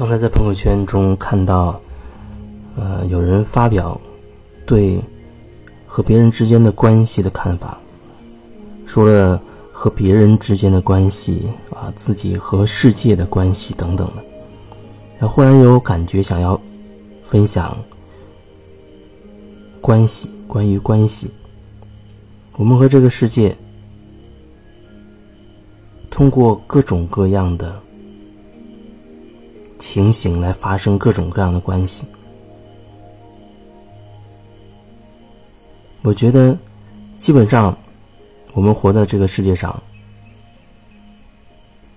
刚才在朋友圈中看到，呃，有人发表对和别人之间的关系的看法，说了和别人之间的关系啊，自己和世界的关系等等的，然后忽然有感觉想要分享关系，关于关系，我们和这个世界通过各种各样的。情形来发生各种各样的关系。我觉得，基本上，我们活在这个世界上，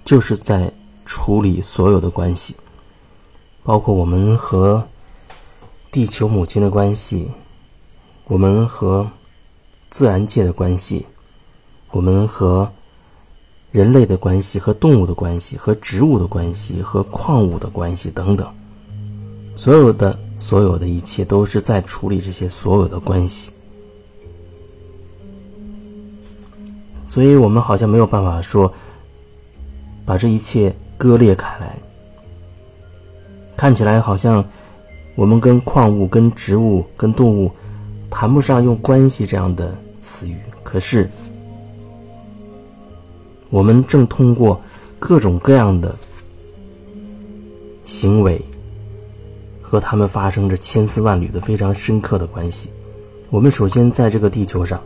就是在处理所有的关系，包括我们和地球母亲的关系，我们和自然界的关系，我们和。人类的关系和动物的关系，和植物的关系，和矿物的关系等等，所有的所有的一切都是在处理这些所有的关系，所以我们好像没有办法说把这一切割裂开来，看起来好像我们跟矿物、跟植物、跟动物谈不上用关系这样的词语，可是。我们正通过各种各样的行为，和他们发生着千丝万缕的非常深刻的关系。我们首先在这个地球上，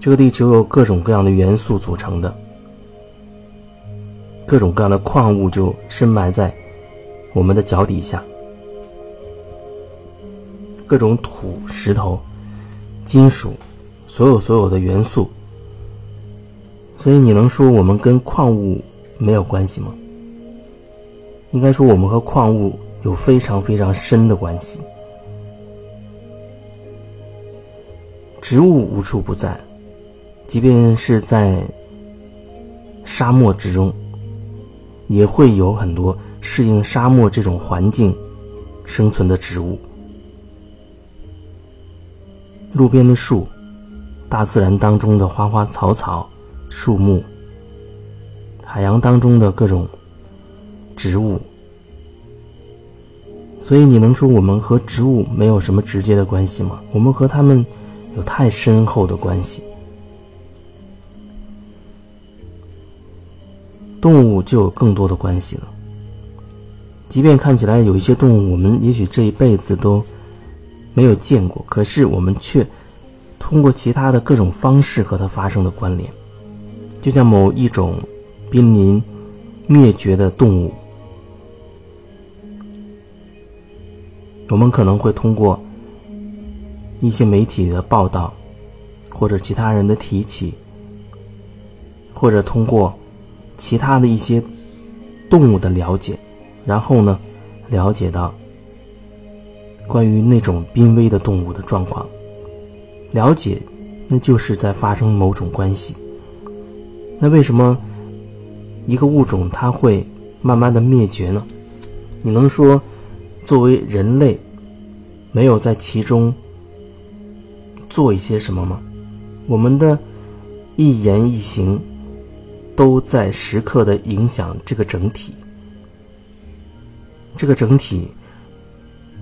这个地球由各种各样的元素组成的，各种各样的矿物就深埋在我们的脚底下，各种土、石头、金属，所有所有的元素。所以你能说我们跟矿物没有关系吗？应该说我们和矿物有非常非常深的关系。植物无处不在，即便是在沙漠之中，也会有很多适应沙漠这种环境生存的植物。路边的树，大自然当中的花花草草。树木、海洋当中的各种植物，所以你能说我们和植物没有什么直接的关系吗？我们和它们有太深厚的关系。动物就有更多的关系了。即便看起来有一些动物，我们也许这一辈子都没有见过，可是我们却通过其他的各种方式和它发生了关联。就像某一种濒临灭绝的动物，我们可能会通过一些媒体的报道，或者其他人的提起，或者通过其他的一些动物的了解，然后呢，了解到关于那种濒危的动物的状况，了解，那就是在发生某种关系。那为什么一个物种它会慢慢的灭绝呢？你能说作为人类没有在其中做一些什么吗？我们的一言一行都在时刻的影响这个整体，这个整体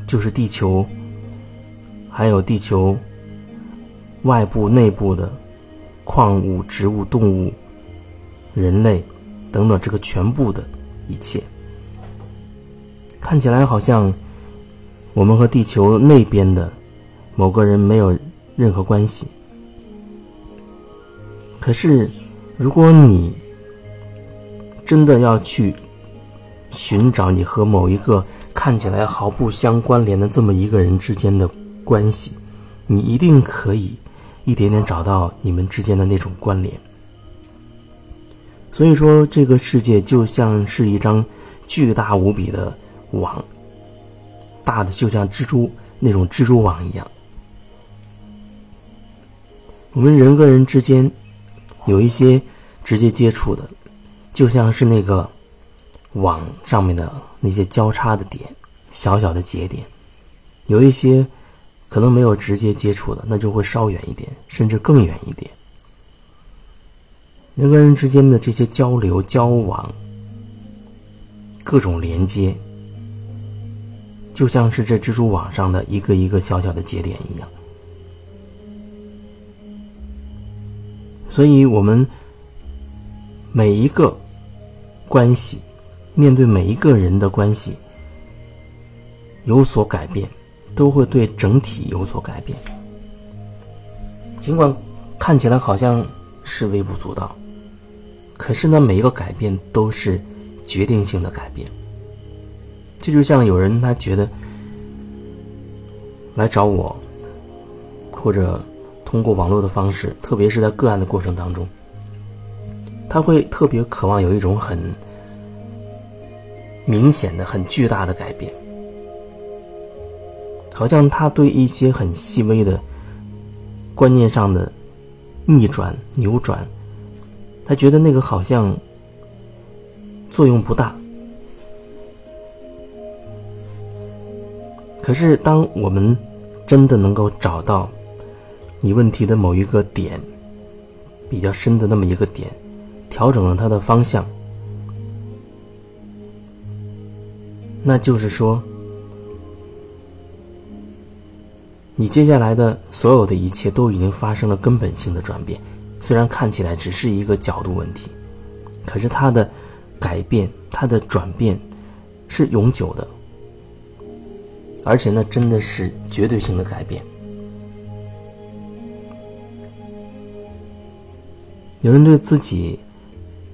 就是地球，还有地球外部、内部的矿物、植物、动物。人类，等等，这个全部的一切，看起来好像我们和地球那边的某个人没有任何关系。可是，如果你真的要去寻找你和某一个看起来毫不相关联的这么一个人之间的关系，你一定可以一点点找到你们之间的那种关联。所以说，这个世界就像是一张巨大无比的网，大的就像蜘蛛那种蜘蛛网一样。我们人跟人之间有一些直接接触的，就像是那个网上面的那些交叉的点，小小的节点；有一些可能没有直接接触的，那就会稍远一点，甚至更远一点。人跟人之间的这些交流、交往，各种连接，就像是这蜘蛛网上的一个一个小小的节点一样。所以，我们每一个关系，面对每一个人的关系有所改变，都会对整体有所改变。尽管看起来好像是微不足道，可是呢，每一个改变都是决定性的改变。这就像有人他觉得来找我，或者。通过网络的方式，特别是在个案的过程当中，他会特别渴望有一种很明显的、很巨大的改变，好像他对一些很细微的观念上的逆转、扭转，他觉得那个好像作用不大。可是，当我们真的能够找到。你问题的某一个点，比较深的那么一个点，调整了它的方向，那就是说，你接下来的所有的一切都已经发生了根本性的转变。虽然看起来只是一个角度问题，可是它的改变、它的转变是永久的，而且那真的是绝对性的改变。有人对自己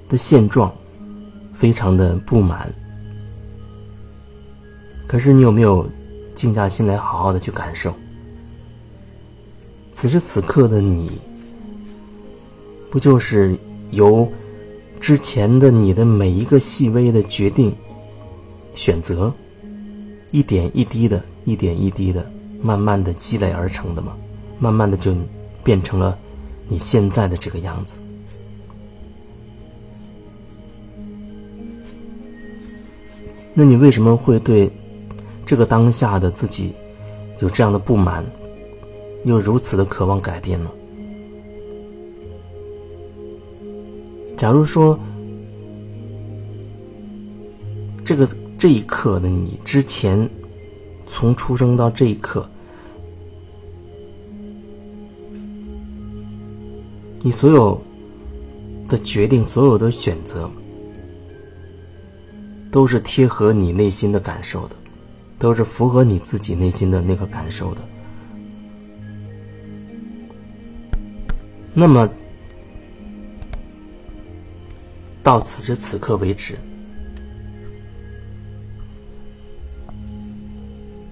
的现状非常的不满，可是你有没有静下心来，好好的去感受？此时此刻的你，不就是由之前的你的每一个细微的决定、选择，一点一滴的、一点一滴的，慢慢的积累而成的吗？慢慢的就变成了你现在的这个样子。那你为什么会对这个当下的自己有这样的不满，又如此的渴望改变呢？假如说这个这一刻的你之前，从出生到这一刻，你所有的决定，所有的选择。都是贴合你内心的感受的，都是符合你自己内心的那个感受的。那么，到此时此刻为止，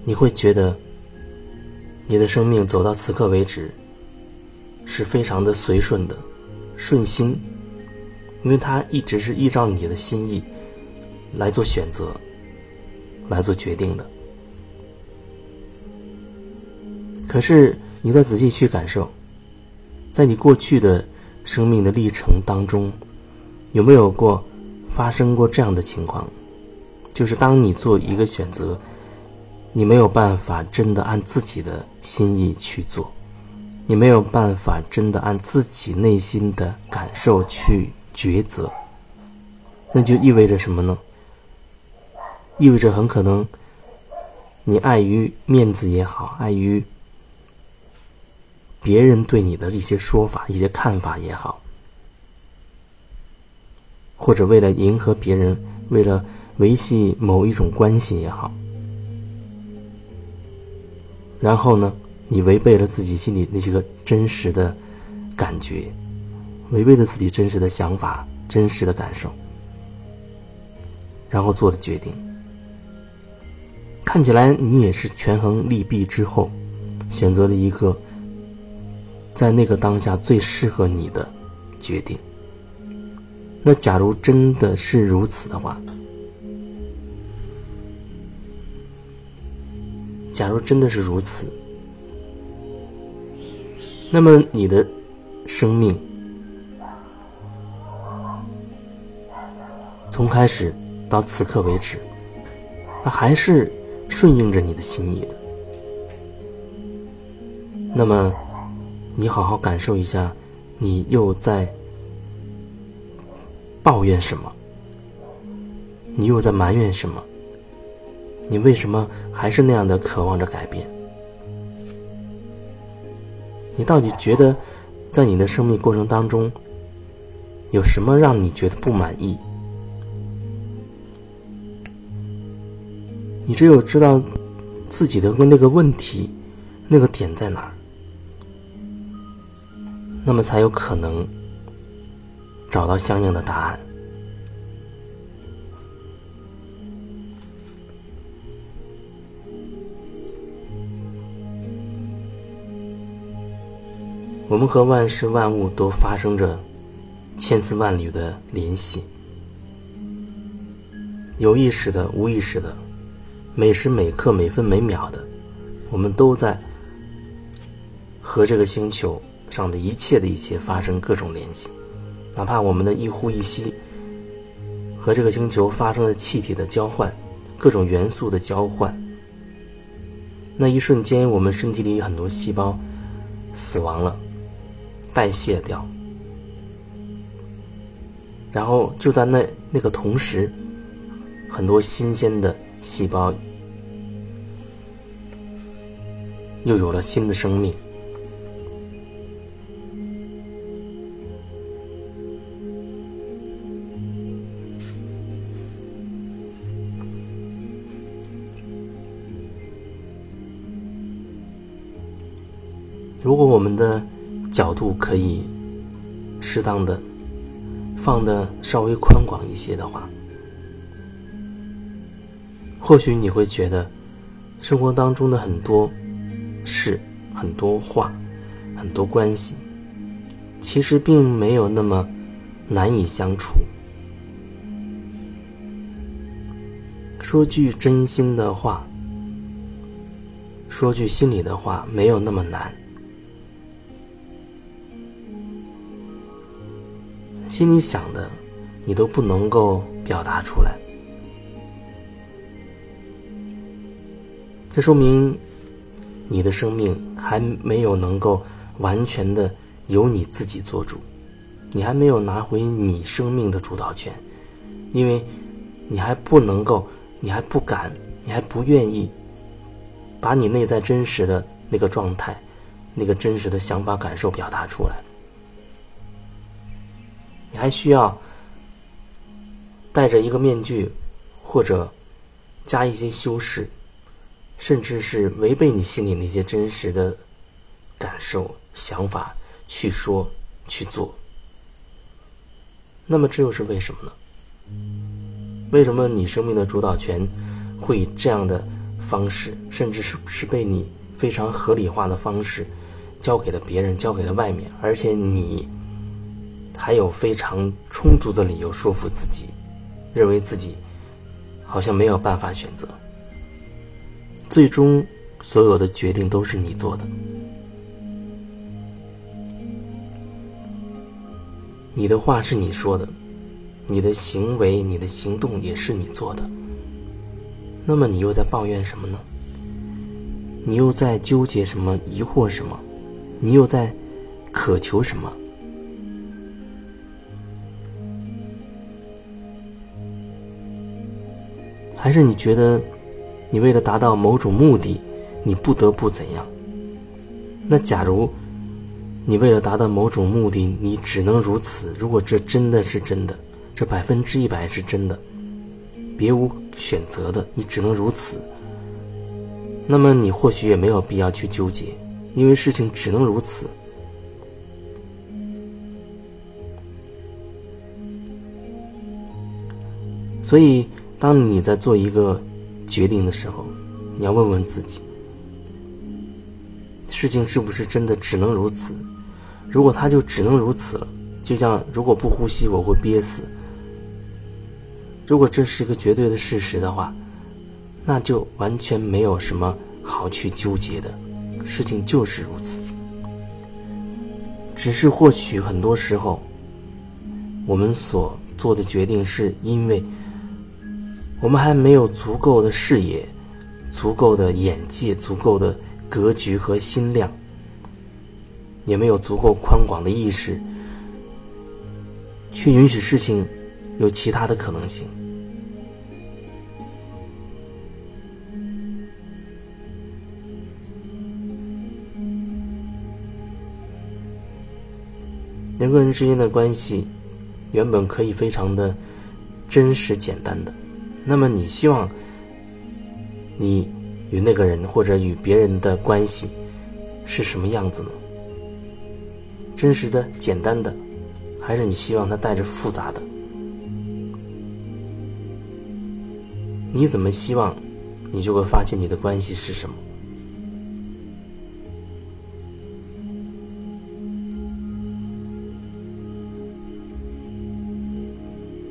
你会觉得你的生命走到此刻为止是非常的随顺的、顺心，因为它一直是依照你的心意。来做选择，来做决定的。可是，你再仔细去感受，在你过去的生命的历程当中，有没有过发生过这样的情况？就是当你做一个选择，你没有办法真的按自己的心意去做，你没有办法真的按自己内心的感受去抉择，那就意味着什么呢？意味着很可能，你碍于面子也好，碍于别人对你的一些说法、一些看法也好，或者为了迎合别人，为了维系某一种关系也好，然后呢，你违背了自己心里那些个真实的感觉，违背了自己真实的想法、真实的感受，然后做的决定。看起来你也是权衡利弊之后，选择了一个在那个当下最适合你的决定。那假如真的是如此的话，假如真的是如此，那么你的生命从开始到此刻为止，那还是。顺应着你的心意的，那么，你好好感受一下，你又在抱怨什么？你又在埋怨什么？你为什么还是那样的渴望着改变？你到底觉得，在你的生命过程当中，有什么让你觉得不满意？你只有知道自己的那个问题，那个点在哪儿，那么才有可能找到相应的答案。我们和万事万物都发生着千丝万缕的联系，有意识的、无意识的，每时每刻、每分每秒的，我们都在和这个星球上的一切的一切发生各种联系，哪怕我们的一呼一吸和这个星球发生了气体的交换、各种元素的交换，那一瞬间，我们身体里很多细胞死亡了。代谢掉，然后就在那那个同时，很多新鲜的细胞又有了新的生命。如果我们的角度可以适当的放的稍微宽广一些的话，或许你会觉得生活当中的很多事、很多话、很多关系，其实并没有那么难以相处。说句真心的话，说句心里的话，没有那么难。心里想的，你都不能够表达出来，这说明你的生命还没有能够完全的由你自己做主，你还没有拿回你生命的主导权，因为你还不能够，你还不敢，你还不愿意把你内在真实的那个状态、那个真实的想法、感受表达出来。你还需要戴着一个面具，或者加一些修饰，甚至是违背你心里那些真实的感受、想法去说、去做。那么这又是为什么呢？为什么你生命的主导权会以这样的方式，甚至是是被你非常合理化的方式交给了别人、交给了外面，而且你？还有非常充足的理由说服自己，认为自己好像没有办法选择。最终，所有的决定都是你做的，你的话是你说的，你的行为、你的行动也是你做的。那么，你又在抱怨什么呢？你又在纠结什么？疑惑什么？你又在渴求什么？还是你觉得，你为了达到某种目的，你不得不怎样？那假如你为了达到某种目的，你只能如此。如果这真的是真的，这百分之一百是真的，别无选择的，你只能如此。那么你或许也没有必要去纠结，因为事情只能如此。所以。当你在做一个决定的时候，你要问问自己：事情是不是真的只能如此？如果它就只能如此了，就像如果不呼吸我会憋死。如果这是一个绝对的事实的话，那就完全没有什么好去纠结的，事情就是如此。只是或许很多时候，我们所做的决定是因为。我们还没有足够的视野足够的眼界足够的格局和心量也没有足够宽广的意识去允许事情有其他的可能性。人跟人之间的关系原本可以非常的真实简单的。那么你希望你与那个人或者与别人的关系是什么样子呢？真实的、简单的，还是你希望它带着复杂的？你怎么希望，你就会发现你的关系是什么。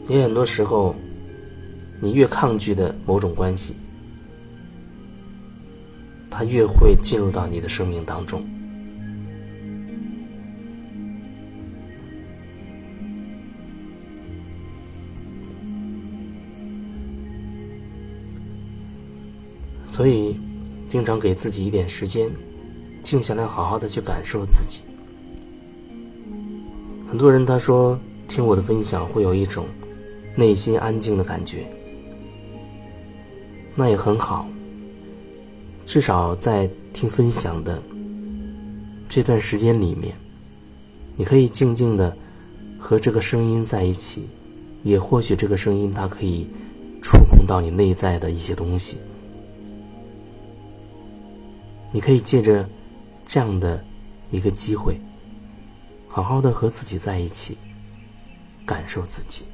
也很多时候，你越抗拒的某种关系，它越会进入到你的生命当中。所以，经常给自己一点时间，静下来，好好的去感受自己。很多人他说听我的分享会有一种。内心安静的感觉，那也很好。至少在听分享的这段时间里面，你可以静静的和这个声音在一起，也或许这个声音它可以触碰到你内在的一些东西。你可以借着这样的一个机会，好好的和自己在一起，感受自己。